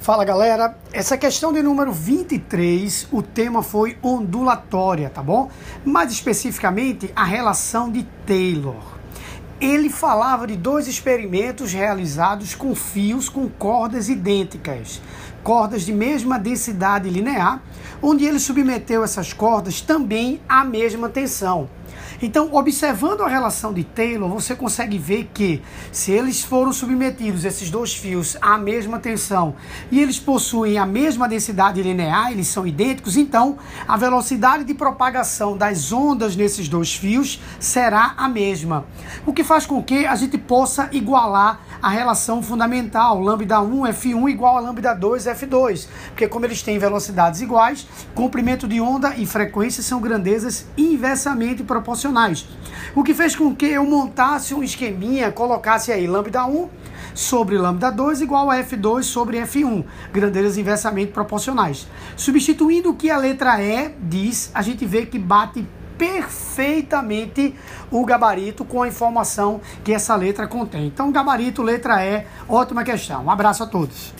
Fala galera, essa questão de número 23, o tema foi ondulatória, tá bom? Mais especificamente, a relação de Taylor. Ele falava de dois experimentos realizados com fios com cordas idênticas, cordas de mesma densidade linear, onde ele submeteu essas cordas também à mesma tensão. Então, observando a relação de Taylor, você consegue ver que se eles foram submetidos, esses dois fios, à mesma tensão e eles possuem a mesma densidade linear, eles são idênticos, então a velocidade de propagação das ondas nesses dois fios será a mesma. O que faz com que a gente possa igualar a relação fundamental, lambda 1 F1 igual a lambda 2 F2, porque como eles têm velocidades iguais, comprimento de onda e frequência são grandezas inversamente proporcionais o que fez com que eu montasse um esqueminha, colocasse aí lambda 1 sobre lambda 2 igual a F2 sobre F1, grandezas inversamente proporcionais. Substituindo o que a letra E diz, a gente vê que bate perfeitamente o gabarito com a informação que essa letra contém. Então, gabarito, letra E, ótima questão. Um abraço a todos.